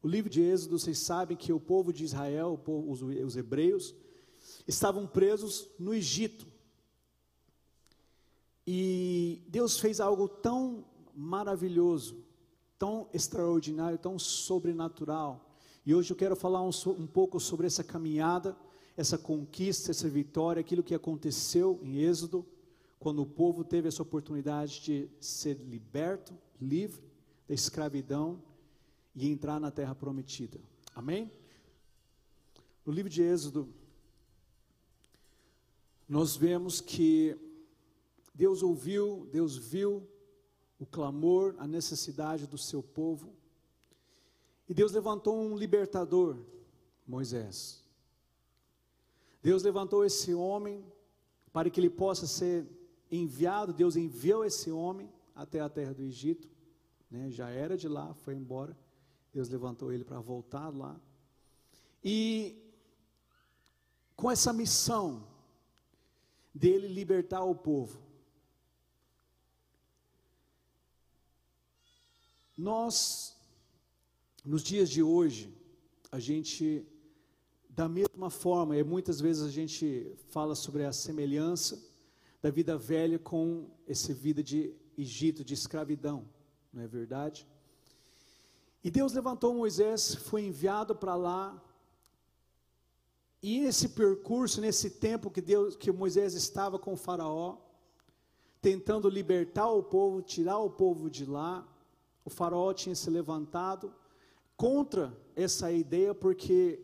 O livro de Êxodo, vocês sabem que o povo de Israel, povo, os, os hebreus, estavam presos no Egito. E Deus fez algo tão maravilhoso, tão extraordinário, tão sobrenatural. E hoje eu quero falar um, um pouco sobre essa caminhada, essa conquista, essa vitória, aquilo que aconteceu em Êxodo, quando o povo teve essa oportunidade de ser liberto, livre da escravidão e entrar na terra prometida. Amém? No livro de Êxodo, nós vemos que Deus ouviu, Deus viu o clamor, a necessidade do seu povo, e Deus levantou um libertador, Moisés. Deus levantou esse homem para que ele possa ser enviado, Deus enviou esse homem até a terra do Egito, né, já era de lá, foi embora. Deus levantou ele para voltar lá. E com essa missão dele libertar o povo, nós, nos dias de hoje, a gente, da mesma forma, e muitas vezes a gente fala sobre a semelhança da vida velha com essa vida de Egito, de escravidão, não é verdade? E Deus levantou Moisés, foi enviado para lá. E nesse percurso, nesse tempo que Deus, que Moisés estava com faraó, tentando libertar o povo, tirar o povo de lá, o faraó tinha se levantado contra essa ideia, porque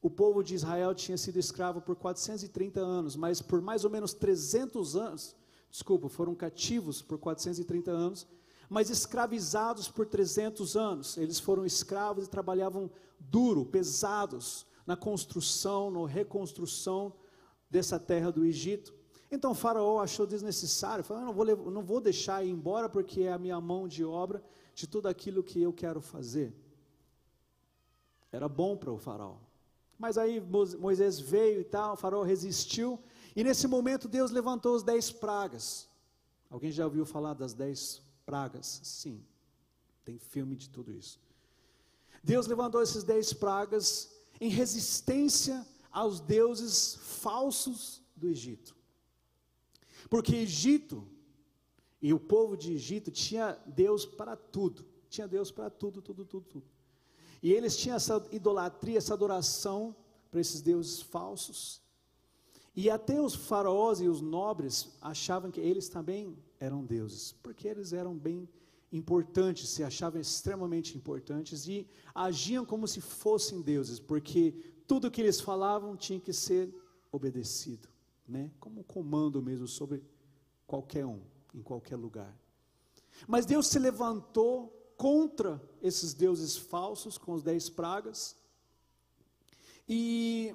o povo de Israel tinha sido escravo por 430 anos, mas por mais ou menos 300 anos, desculpa, foram cativos por 430 anos, mas escravizados por 300 anos. Eles foram escravos e trabalhavam duro, pesados, na construção, na reconstrução dessa terra do Egito. Então o faraó achou desnecessário, falou, não vou, não vou deixar ir embora porque é a minha mão de obra de tudo aquilo que eu quero fazer. Era bom para o faraó. Mas aí Moisés veio e tal, o faraó resistiu, e nesse momento Deus levantou os dez pragas. Alguém já ouviu falar das dez pragas? Sim, tem filme de tudo isso. Deus levantou esses dez pragas em resistência aos deuses falsos do Egito. Porque Egito e o povo de Egito tinha Deus para tudo, tinha Deus para tudo, tudo, tudo, tudo. E eles tinham essa idolatria, essa adoração para esses deuses falsos. E até os faraós e os nobres achavam que eles também eram deuses, porque eles eram bem importantes, se achavam extremamente importantes e agiam como se fossem deuses, porque tudo que eles falavam tinha que ser obedecido, né? Como um comando mesmo sobre qualquer um, em qualquer lugar. Mas Deus se levantou contra esses deuses falsos com os dez pragas e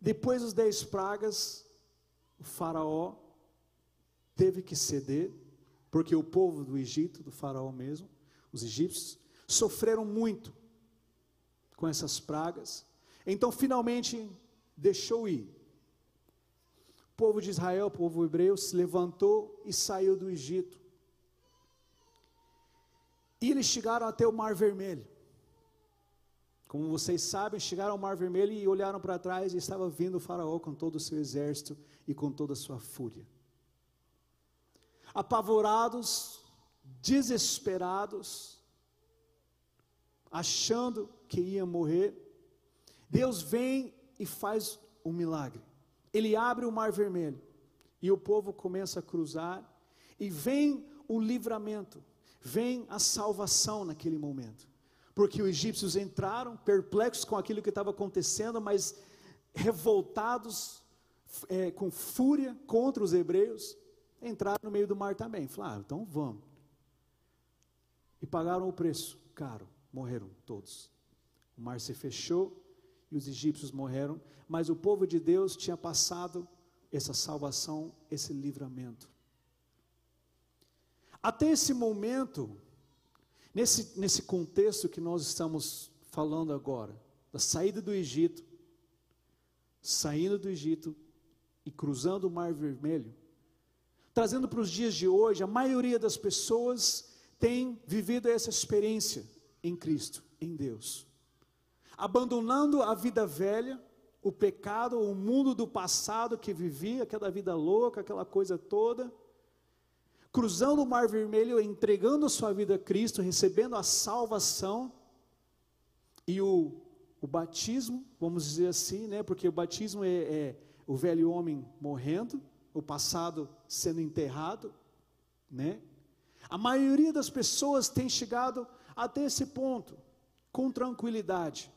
depois dos dez pragas, o faraó teve que ceder, porque o povo do Egito, do faraó mesmo, os egípcios, sofreram muito com essas pragas. Então, finalmente, deixou ir. O povo de Israel, o povo hebreu, se levantou e saiu do Egito. E eles chegaram até o Mar Vermelho. Como vocês sabem, chegaram ao Mar Vermelho e olharam para trás e estava vindo o Faraó com todo o seu exército e com toda a sua fúria. Apavorados, desesperados, achando que ia morrer, Deus vem e faz um milagre. Ele abre o Mar Vermelho e o povo começa a cruzar e vem o livramento, vem a salvação naquele momento porque os egípcios entraram perplexos com aquilo que estava acontecendo, mas revoltados, é, com fúria contra os hebreus, entraram no meio do mar também. Falaram, ah, então vamos. E pagaram o preço caro, morreram todos. O mar se fechou e os egípcios morreram, mas o povo de Deus tinha passado essa salvação, esse livramento. Até esse momento, Nesse, nesse contexto que nós estamos falando agora, da saída do Egito, saindo do Egito e cruzando o Mar Vermelho, trazendo para os dias de hoje, a maioria das pessoas tem vivido essa experiência em Cristo, em Deus, abandonando a vida velha, o pecado, o mundo do passado que vivia, aquela vida louca, aquela coisa toda, cruzando o Mar Vermelho, entregando sua vida a Cristo, recebendo a salvação e o, o batismo, vamos dizer assim, né? Porque o batismo é, é o velho homem morrendo, o passado sendo enterrado, né? A maioria das pessoas tem chegado até esse ponto com tranquilidade.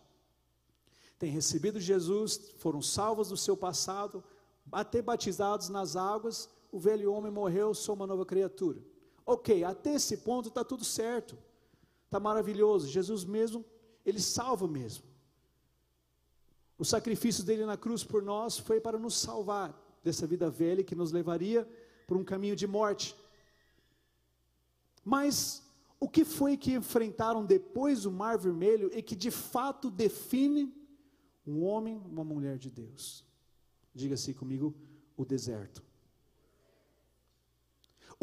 Tem recebido Jesus, foram salvos do seu passado, até batizados nas águas, o velho homem morreu, sou uma nova criatura. Ok, até esse ponto está tudo certo, está maravilhoso. Jesus mesmo, ele salva mesmo. O sacrifício dele na cruz por nós foi para nos salvar dessa vida velha que nos levaria por um caminho de morte. Mas o que foi que enfrentaram depois o Mar Vermelho e que de fato define um homem, uma mulher de Deus? Diga assim comigo: o deserto.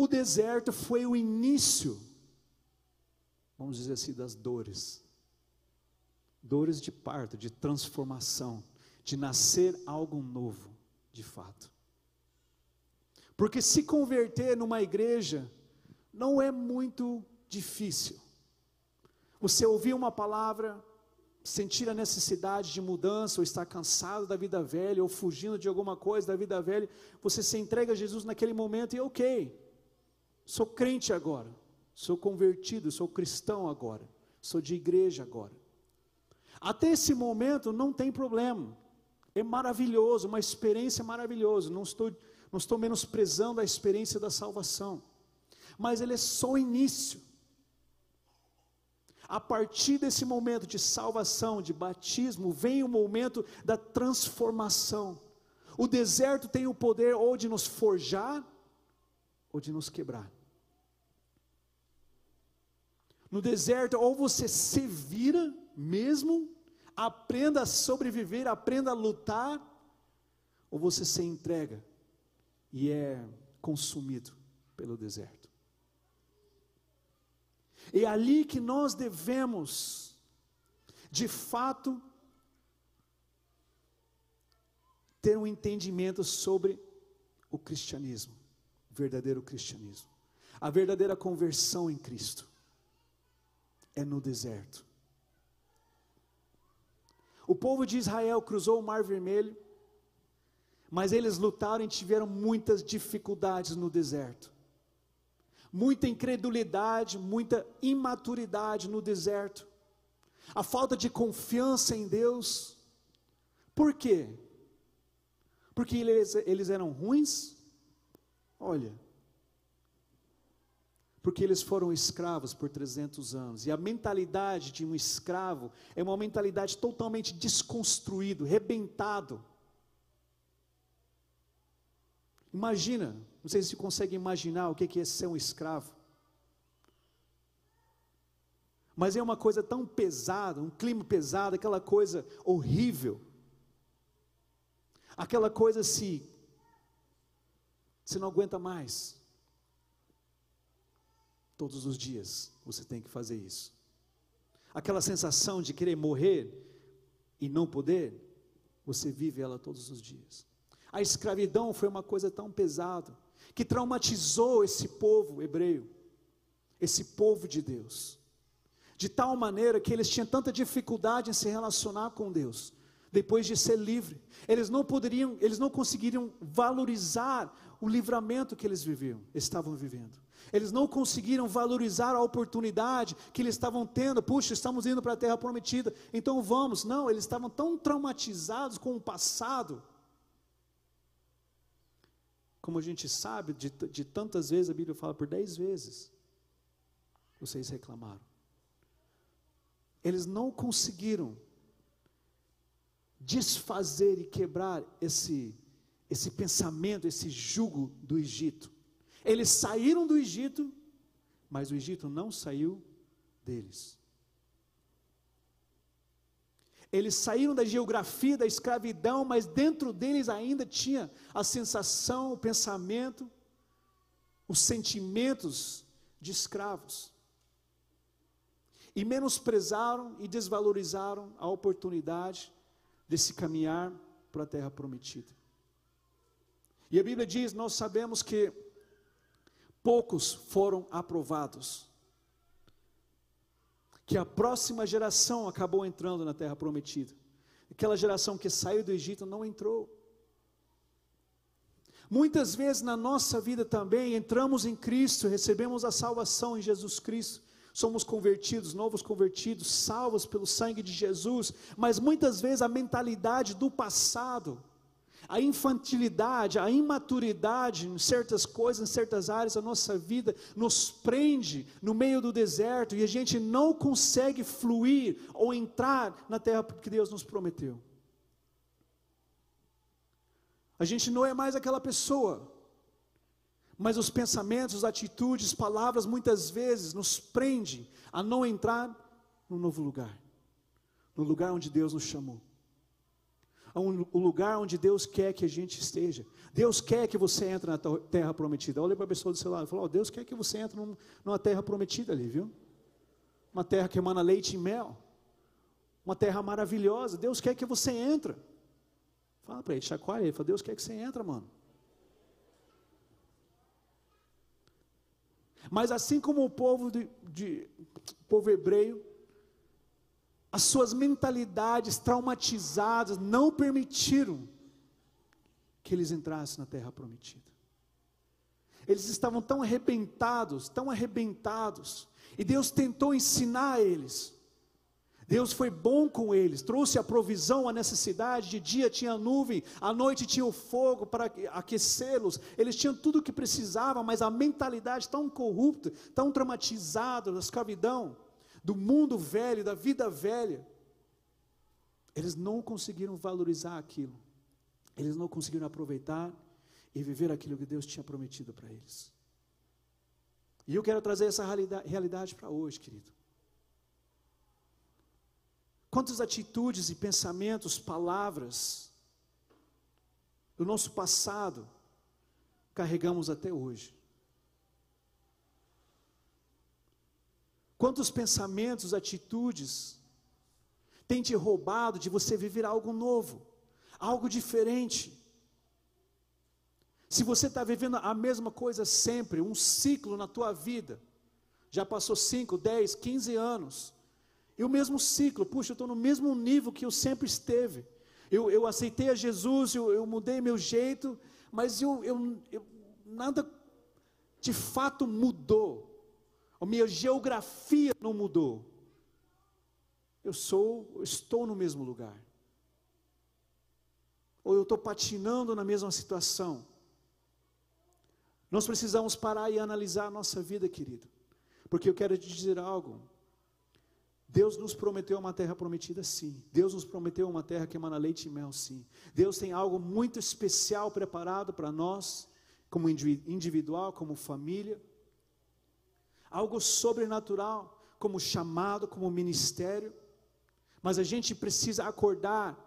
O deserto foi o início, vamos dizer assim, das dores. Dores de parto, de transformação, de nascer algo novo, de fato. Porque se converter numa igreja não é muito difícil. Você ouvir uma palavra, sentir a necessidade de mudança, ou estar cansado da vida velha, ou fugindo de alguma coisa da vida velha, você se entrega a Jesus naquele momento e ok, sou crente agora, sou convertido, sou cristão agora, sou de igreja agora. Até esse momento não tem problema, é maravilhoso, uma experiência maravilhosa, não estou, não estou menosprezando a experiência da salvação mas ele é só o início. A partir desse momento de salvação, de batismo, vem o momento da transformação. O deserto tem o poder ou de nos forjar ou de nos quebrar. No deserto, ou você se vira mesmo, aprenda a sobreviver, aprenda a lutar, ou você se entrega e é consumido pelo deserto. É ali que nós devemos, de fato, ter um entendimento sobre o cristianismo, o verdadeiro cristianismo. A verdadeira conversão em Cristo é no deserto. O povo de Israel cruzou o Mar Vermelho, mas eles lutaram e tiveram muitas dificuldades no deserto muita incredulidade, muita imaturidade no deserto, a falta de confiança em Deus. Por quê? Porque eles, eles eram ruins? Olha, porque eles foram escravos por 300 anos, e a mentalidade de um escravo é uma mentalidade totalmente desconstruído, rebentado. Imagina, não sei se você consegue imaginar o que é ser um escravo. Mas é uma coisa tão pesada, um clima pesado, aquela coisa horrível. Aquela coisa se você não aguenta mais. Todos os dias você tem que fazer isso. Aquela sensação de querer morrer e não poder, você vive ela todos os dias. A escravidão foi uma coisa tão pesada que traumatizou esse povo hebreu, esse povo de Deus, de tal maneira que eles tinham tanta dificuldade em se relacionar com Deus, depois de ser livre, eles não poderiam, eles não conseguiriam valorizar o livramento que eles viviam, estavam vivendo. Eles não conseguiram valorizar a oportunidade que eles estavam tendo. Puxa, estamos indo para a terra prometida, então vamos. Não, eles estavam tão traumatizados com o passado como a gente sabe, de, de tantas vezes a Bíblia fala por dez vezes, vocês reclamaram. Eles não conseguiram desfazer e quebrar esse, esse pensamento, esse jugo do Egito. Eles saíram do Egito, mas o Egito não saiu deles. Eles saíram da geografia da escravidão, mas dentro deles ainda tinha a sensação, o pensamento, os sentimentos de escravos. e menosprezaram e desvalorizaram a oportunidade de se caminhar para a terra prometida. E a Bíblia diz: nós sabemos que poucos foram aprovados, que a próxima geração acabou entrando na terra prometida, aquela geração que saiu do Egito não entrou. Muitas vezes na nossa vida também entramos em Cristo, recebemos a salvação em Jesus Cristo, somos convertidos, novos convertidos, salvos pelo sangue de Jesus, mas muitas vezes a mentalidade do passado, a infantilidade, a imaturidade em certas coisas, em certas áreas da nossa vida, nos prende no meio do deserto e a gente não consegue fluir ou entrar na terra que Deus nos prometeu. A gente não é mais aquela pessoa, mas os pensamentos, atitudes, palavras muitas vezes nos prendem a não entrar no novo lugar, no lugar onde Deus nos chamou, o lugar onde Deus quer que a gente esteja. Deus quer que você entre na terra prometida. Olha para a pessoa do seu lado e fala: oh, Deus quer que você entre numa terra prometida ali, viu? Uma terra que emana leite e mel, uma terra maravilhosa. Deus quer que você entre. Fala para ele, chacoalha ele. Fala, Deus quer que você entra, mano. Mas assim como o povo de, de povo hebreu, as suas mentalidades traumatizadas não permitiram que eles entrassem na terra prometida. Eles estavam tão arrebentados, tão arrebentados, e Deus tentou ensinar a eles Deus foi bom com eles, trouxe a provisão, a necessidade. De dia tinha nuvem, à noite tinha o fogo para aquecê-los. Eles tinham tudo o que precisavam, mas a mentalidade tão corrupta, tão traumatizada da escravidão, do mundo velho, da vida velha, eles não conseguiram valorizar aquilo. Eles não conseguiram aproveitar e viver aquilo que Deus tinha prometido para eles. E eu quero trazer essa realidade para hoje, querido. Quantas atitudes e pensamentos, palavras do nosso passado carregamos até hoje? Quantos pensamentos, atitudes têm te roubado de você viver algo novo, algo diferente? Se você está vivendo a mesma coisa sempre, um ciclo na tua vida, já passou 5, 10, 15 anos, e o mesmo ciclo, puxa, eu estou no mesmo nível que eu sempre esteve. Eu, eu aceitei a Jesus, eu, eu mudei meu jeito, mas eu, eu, nada de fato mudou. A minha geografia não mudou. Eu sou, estou no mesmo lugar. Ou eu estou patinando na mesma situação. Nós precisamos parar e analisar a nossa vida, querido. Porque eu quero te dizer algo. Deus nos prometeu uma terra prometida, sim. Deus nos prometeu uma terra que emana leite e mel, sim. Deus tem algo muito especial preparado para nós, como individual, como família. Algo sobrenatural, como chamado, como ministério. Mas a gente precisa acordar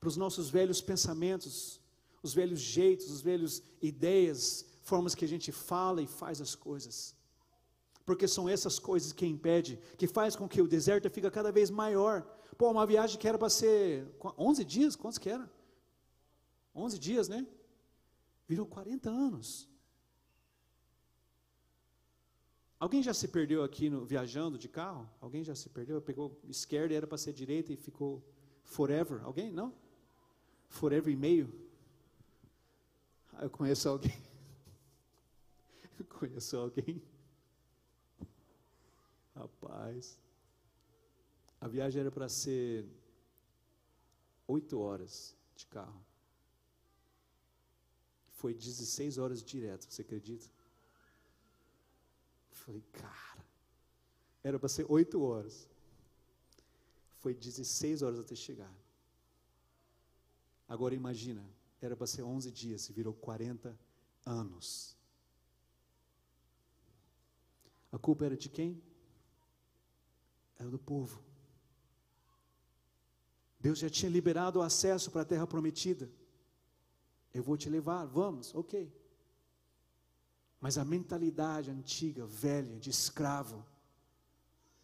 para os nossos velhos pensamentos, os velhos jeitos, os velhos ideias, formas que a gente fala e faz as coisas porque são essas coisas que impede, que faz com que o deserto fica cada vez maior. Pô, uma viagem que era para ser 11 dias, quantos que era? 11 dias, né? Virou 40 anos. Alguém já se perdeu aqui no, viajando de carro? Alguém já se perdeu? Pegou esquerda e era para ser direita e ficou forever? Alguém? Não? Forever e meio? Ah, eu conheço alguém. Eu conheço alguém Rapaz, a viagem era para ser oito horas de carro. Foi 16 horas direto, você acredita? Falei, cara, era para ser oito horas. Foi 16 horas até chegar. Agora imagina, era para ser 11 dias e virou 40 anos. A culpa era de quem? era do povo. Deus já tinha liberado o acesso para a terra prometida. Eu vou te levar, vamos, ok. Mas a mentalidade antiga, velha, de escravo,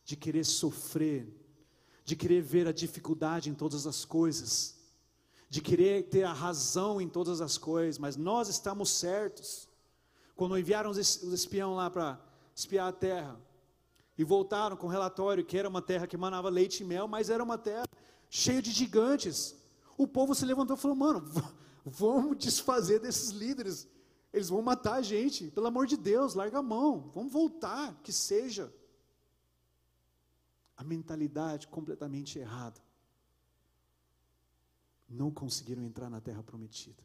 de querer sofrer, de querer ver a dificuldade em todas as coisas, de querer ter a razão em todas as coisas, mas nós estamos certos. Quando enviaram os espião lá para espiar a terra, e voltaram com relatório que era uma terra que manava leite e mel, mas era uma terra cheia de gigantes. O povo se levantou e falou: Mano, vamos desfazer desses líderes, eles vão matar a gente, pelo amor de Deus, larga a mão, vamos voltar, que seja. A mentalidade completamente errada. Não conseguiram entrar na terra prometida.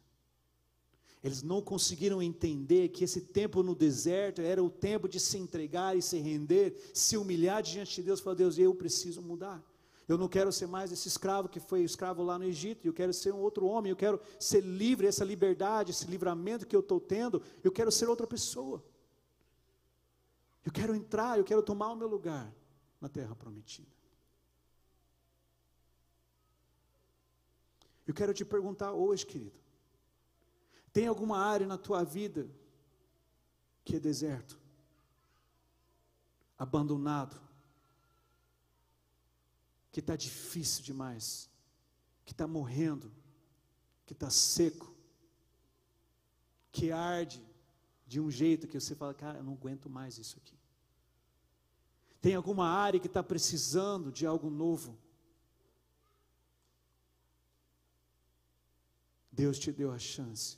Eles não conseguiram entender que esse tempo no deserto era o tempo de se entregar e se render, se humilhar diante de Deus falar: Deus, eu preciso mudar. Eu não quero ser mais esse escravo que foi escravo lá no Egito, eu quero ser um outro homem, eu quero ser livre, essa liberdade, esse livramento que eu estou tendo, eu quero ser outra pessoa. Eu quero entrar, eu quero tomar o meu lugar na terra prometida. Eu quero te perguntar hoje, querido, tem alguma área na tua vida que é deserto, abandonado, que está difícil demais, que está morrendo, que está seco, que arde de um jeito que você fala, cara, eu não aguento mais isso aqui. Tem alguma área que está precisando de algo novo? Deus te deu a chance.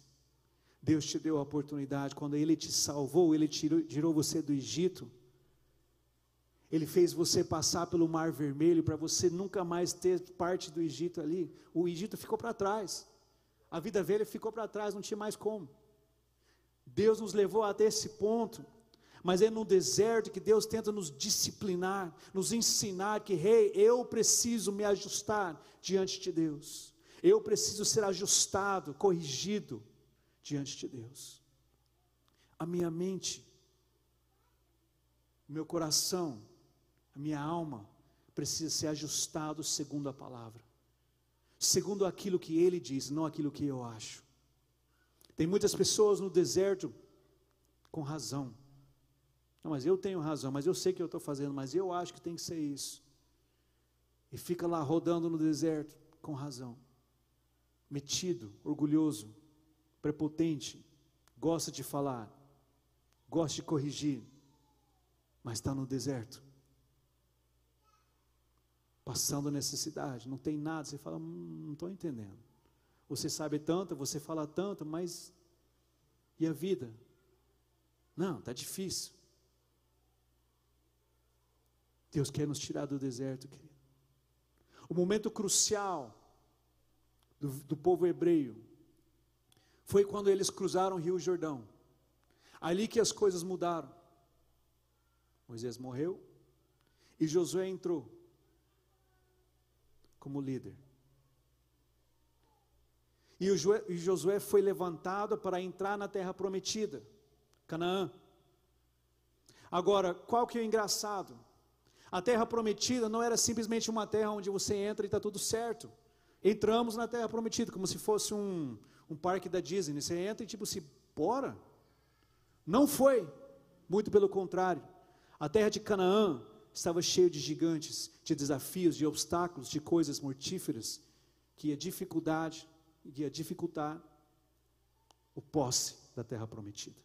Deus te deu a oportunidade. Quando Ele te salvou, Ele tirou, tirou você do Egito. Ele fez você passar pelo Mar Vermelho para você nunca mais ter parte do Egito ali. O Egito ficou para trás. A vida velha ficou para trás, não tinha mais como. Deus nos levou até esse ponto. Mas é no deserto que Deus tenta nos disciplinar, nos ensinar que, rei, hey, eu preciso me ajustar diante de Deus. Eu preciso ser ajustado, corrigido diante de Deus. A minha mente, meu coração, a minha alma precisa ser ajustado segundo a palavra, segundo aquilo que Ele diz, não aquilo que eu acho. Tem muitas pessoas no deserto com razão. Não, mas eu tenho razão, mas eu sei que eu estou fazendo, mas eu acho que tem que ser isso. E fica lá rodando no deserto com razão, metido, orgulhoso, prepotente, gosta de falar, gosta de corrigir, mas está no deserto, passando necessidade, não tem nada, você fala, hum, não estou entendendo. Você sabe tanto, você fala tanto, mas e a vida? Não, está difícil. Deus quer nos tirar do deserto, querido. O momento crucial do, do povo hebreu foi quando eles cruzaram o Rio Jordão. Ali que as coisas mudaram. Moisés morreu e Josué entrou como líder. E, Josué foi levantado para entrar na terra prometida, Canaã. Agora, qual que é o engraçado? A terra prometida não era simplesmente uma terra onde você entra e está tudo certo. Entramos na terra prometida, como se fosse um, um parque da Disney. Você entra e tipo se bora. Não foi. Muito pelo contrário. A terra de Canaã estava cheia de gigantes, de desafios, de obstáculos, de coisas mortíferas que ia dificuldade, ia dificultar o posse da terra prometida.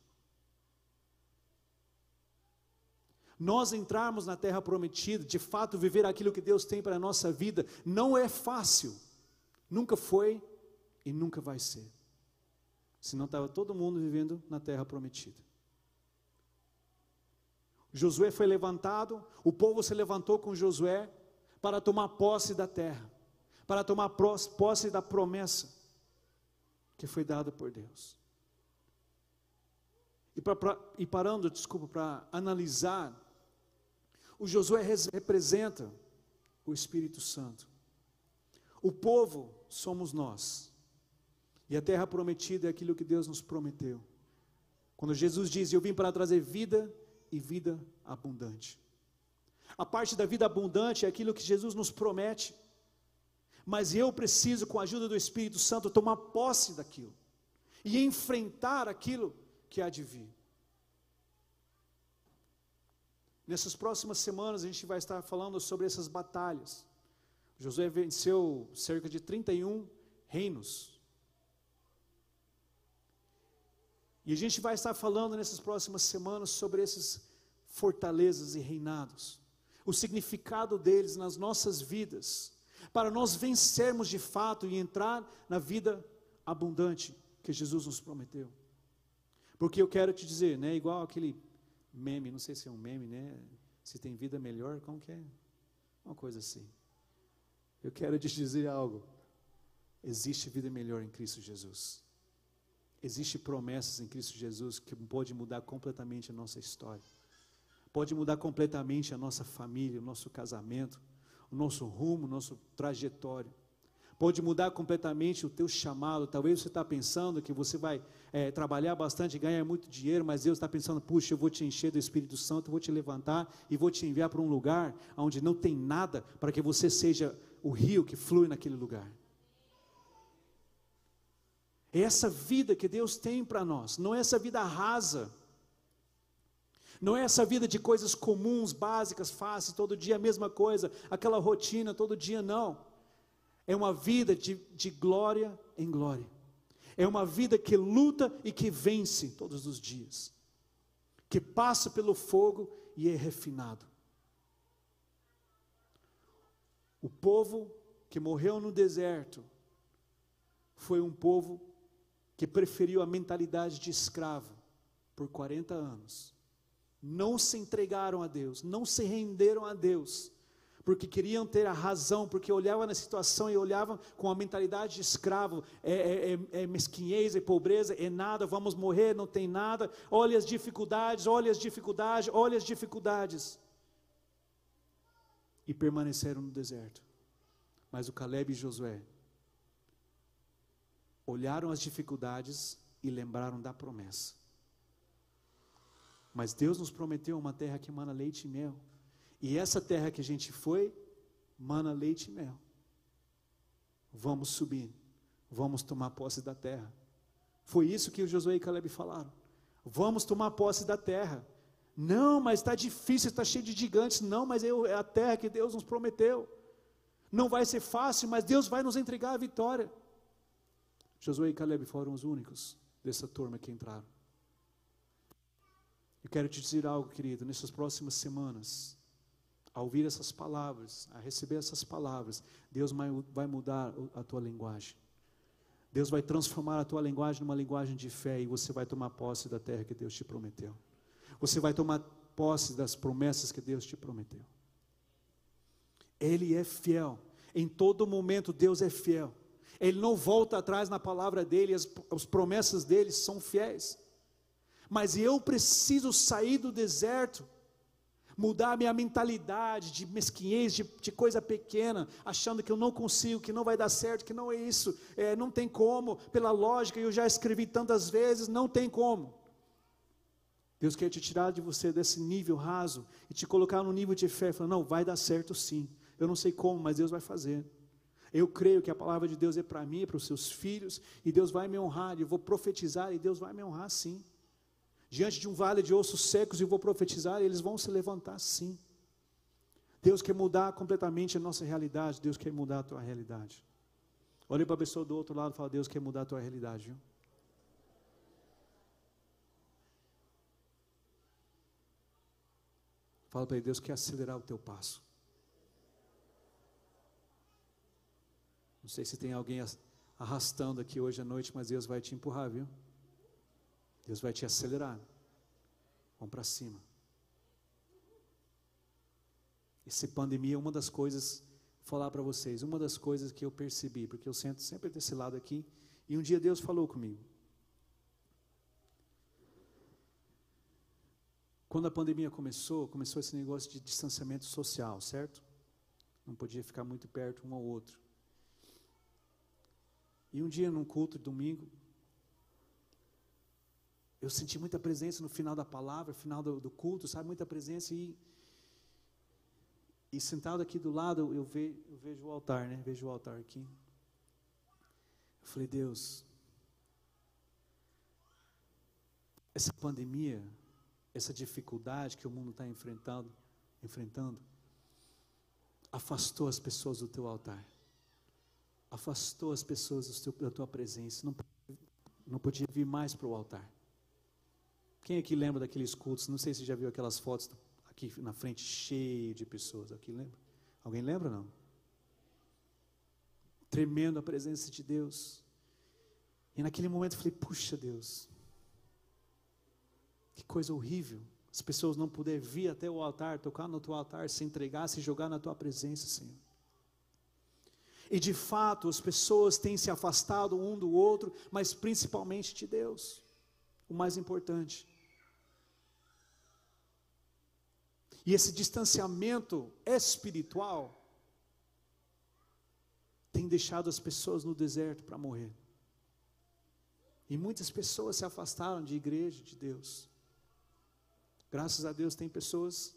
Nós entrarmos na terra prometida, de fato viver aquilo que Deus tem para a nossa vida, não é fácil. Nunca foi e nunca vai ser. Senão estava todo mundo vivendo na terra prometida. Josué foi levantado, o povo se levantou com Josué para tomar posse da terra, para tomar posse da promessa que foi dada por Deus. E, pra, pra, e parando, desculpa, para analisar, o Josué representa o Espírito Santo. O povo somos nós. E a terra prometida é aquilo que Deus nos prometeu. Quando Jesus diz: Eu vim para trazer vida e vida abundante. A parte da vida abundante é aquilo que Jesus nos promete. Mas eu preciso, com a ajuda do Espírito Santo, tomar posse daquilo e enfrentar aquilo que há de vir. Nessas próximas semanas a gente vai estar falando sobre essas batalhas. Josué venceu cerca de 31 reinos. E a gente vai estar falando nessas próximas semanas sobre essas fortalezas e reinados, o significado deles nas nossas vidas, para nós vencermos de fato e entrar na vida abundante que Jesus nos prometeu. Porque eu quero te dizer, né, igual aquele meme, não sei se é um meme, né? Se tem vida melhor, como que é? Uma coisa assim. Eu quero te dizer algo. Existe vida melhor em Cristo Jesus. Existem promessas em Cristo Jesus que pode mudar completamente a nossa história. Pode mudar completamente a nossa família, o nosso casamento, o nosso rumo, o nosso trajetório pode mudar completamente o teu chamado. Talvez você está pensando que você vai é, trabalhar bastante, ganhar muito dinheiro, mas Deus está pensando, puxa, eu vou te encher do Espírito Santo, eu vou te levantar e vou te enviar para um lugar onde não tem nada para que você seja o rio que flui naquele lugar. Essa vida que Deus tem para nós, não é essa vida rasa. Não é essa vida de coisas comuns, básicas, fáceis, todo dia a mesma coisa, aquela rotina, todo dia, não. É uma vida de, de glória em glória. É uma vida que luta e que vence todos os dias. Que passa pelo fogo e é refinado. O povo que morreu no deserto foi um povo que preferiu a mentalidade de escravo por 40 anos. Não se entregaram a Deus, não se renderam a Deus porque queriam ter a razão, porque olhavam na situação e olhavam com a mentalidade de escravo, é, é, é, é mesquinhez, é pobreza, é nada, vamos morrer, não tem nada, olha as dificuldades, olha as dificuldades, olha as dificuldades. E permaneceram no deserto. Mas o Caleb e Josué olharam as dificuldades e lembraram da promessa. Mas Deus nos prometeu uma terra que emana leite e mel. E essa terra que a gente foi, mana leite e mel. Vamos subir, vamos tomar posse da terra. Foi isso que Josué e Caleb falaram. Vamos tomar posse da terra. Não, mas está difícil, está cheio de gigantes. Não, mas é a terra que Deus nos prometeu. Não vai ser fácil, mas Deus vai nos entregar a vitória. Josué e Caleb foram os únicos dessa turma que entraram. Eu quero te dizer algo, querido, nessas próximas semanas, a ouvir essas palavras, a receber essas palavras, Deus vai mudar a tua linguagem. Deus vai transformar a tua linguagem numa linguagem de fé e você vai tomar posse da terra que Deus te prometeu. Você vai tomar posse das promessas que Deus te prometeu. Ele é fiel. Em todo momento Deus é fiel. Ele não volta atrás na palavra dele, as, as promessas dele são fiéis. Mas eu preciso sair do deserto mudar minha mentalidade de mesquinhez, de, de, coisa pequena, achando que eu não consigo, que não vai dar certo, que não é isso, é, não tem como, pela lógica, eu já escrevi tantas vezes, não tem como. Deus quer te tirar de você desse nível raso e te colocar no nível de fé, falando, não, vai dar certo sim. Eu não sei como, mas Deus vai fazer. Eu creio que a palavra de Deus é para mim, é para os seus filhos, e Deus vai me honrar, eu vou profetizar e Deus vai me honrar sim diante de um vale de ossos secos e vou profetizar, eles vão se levantar sim. Deus quer mudar completamente a nossa realidade, Deus quer mudar a tua realidade. Olhe para a pessoa do outro lado e fala, Deus quer mudar a tua realidade. Viu? Fala para ele, Deus quer acelerar o teu passo. Não sei se tem alguém arrastando aqui hoje à noite, mas Deus vai te empurrar, viu? Deus vai te acelerar. Vamos para cima. Essa pandemia é uma das coisas, falar para vocês, uma das coisas que eu percebi, porque eu sento sempre desse lado aqui, e um dia Deus falou comigo. Quando a pandemia começou, começou esse negócio de distanciamento social, certo? Não podia ficar muito perto um ao outro. E um dia, num culto de domingo, eu senti muita presença no final da palavra, final do, do culto, sabe? Muita presença e. E sentado aqui do lado, eu, ve, eu vejo o altar, né? Vejo o altar aqui. Eu falei, Deus, essa pandemia, essa dificuldade que o mundo está enfrentando, enfrentando, afastou as pessoas do teu altar, afastou as pessoas da tua presença, não, não podia vir mais para o altar. Quem aqui lembra daqueles cultos? Não sei se já viu aquelas fotos aqui na frente cheio de pessoas. Aqui lembra? Alguém lembra não? Tremendo a presença de Deus. E naquele momento eu falei: puxa Deus, que coisa horrível. As pessoas não poderem vir até o altar, tocar no teu altar, se entregar, se jogar na tua presença, Senhor. E de fato, as pessoas têm se afastado um do outro, mas principalmente de Deus, o mais importante. E esse distanciamento espiritual tem deixado as pessoas no deserto para morrer. E muitas pessoas se afastaram de igreja, de Deus. Graças a Deus tem pessoas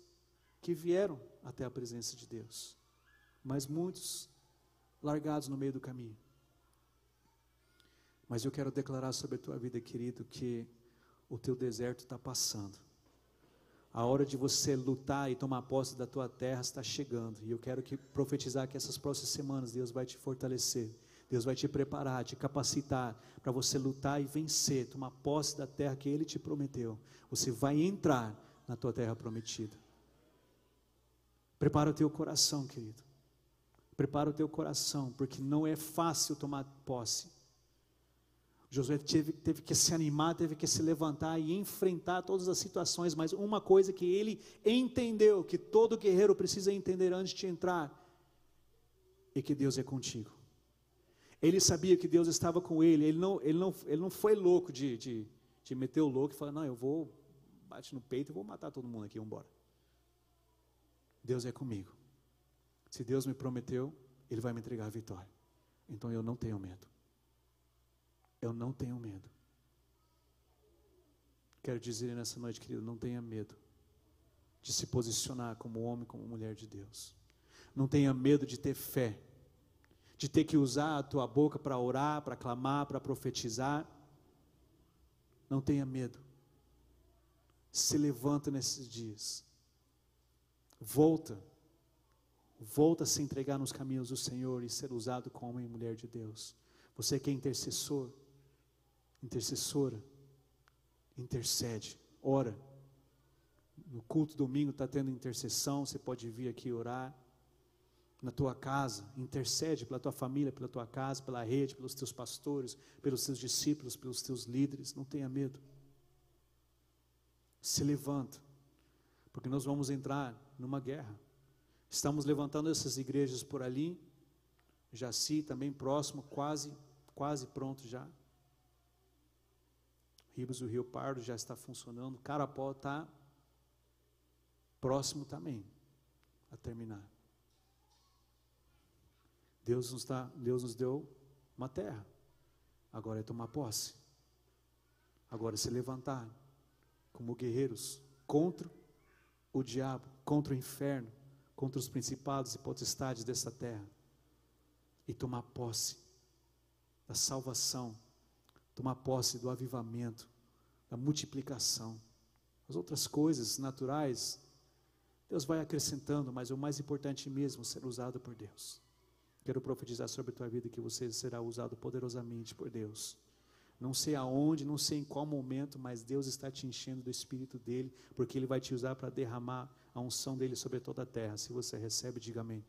que vieram até a presença de Deus, mas muitos largados no meio do caminho. Mas eu quero declarar sobre a tua vida, querido, que o teu deserto está passando. A hora de você lutar e tomar posse da tua terra está chegando. E eu quero que profetizar que essas próximas semanas Deus vai te fortalecer. Deus vai te preparar, te capacitar para você lutar e vencer, tomar posse da terra que Ele te prometeu. Você vai entrar na tua terra prometida. Prepara o teu coração, querido. Prepara o teu coração, porque não é fácil tomar posse. Josué teve, teve, que se animar, teve que se levantar e enfrentar todas as situações, mas uma coisa que ele entendeu, que todo guerreiro precisa entender antes de entrar, é que Deus é contigo. Ele sabia que Deus estava com ele, ele não, ele não, ele não foi louco de, de, de meter o louco e falar: Não, eu vou, bate no peito e vou matar todo mundo aqui, vamos embora. Deus é comigo. Se Deus me prometeu, Ele vai me entregar a vitória. Então eu não tenho medo. Eu não tenho medo. Quero dizer nessa noite, querido, não tenha medo de se posicionar como homem, como mulher de Deus. Não tenha medo de ter fé, de ter que usar a tua boca para orar, para clamar, para profetizar. Não tenha medo. Se levanta nesses dias. Volta Volta a se entregar nos caminhos do Senhor e ser usado como homem e mulher de Deus. Você que é intercessor, intercessora, intercede, ora. No culto domingo está tendo intercessão, você pode vir aqui orar. Na tua casa, intercede pela tua família, pela tua casa, pela rede, pelos teus pastores, pelos teus discípulos, pelos teus líderes. Não tenha medo. Se levanta, porque nós vamos entrar numa guerra. Estamos levantando essas igrejas por ali. Jaci também próximo, quase, quase pronto já. Ribos do Rio Pardo já está funcionando. Carapó está próximo também a terminar. Deus nos, dá, Deus nos deu uma terra. Agora é tomar posse. Agora é se levantar como guerreiros contra o diabo, contra o inferno, contra os principados e potestades dessa terra e tomar posse da salvação, tomar posse do avivamento, da multiplicação. As outras coisas naturais, Deus vai acrescentando, mas o mais importante mesmo, ser usado por Deus. Quero profetizar sobre a tua vida que você será usado poderosamente por Deus. Não sei aonde, não sei em qual momento, mas Deus está te enchendo do Espírito dele, porque Ele vai te usar para derramar a unção dele sobre toda a terra. Se você recebe, diga amém.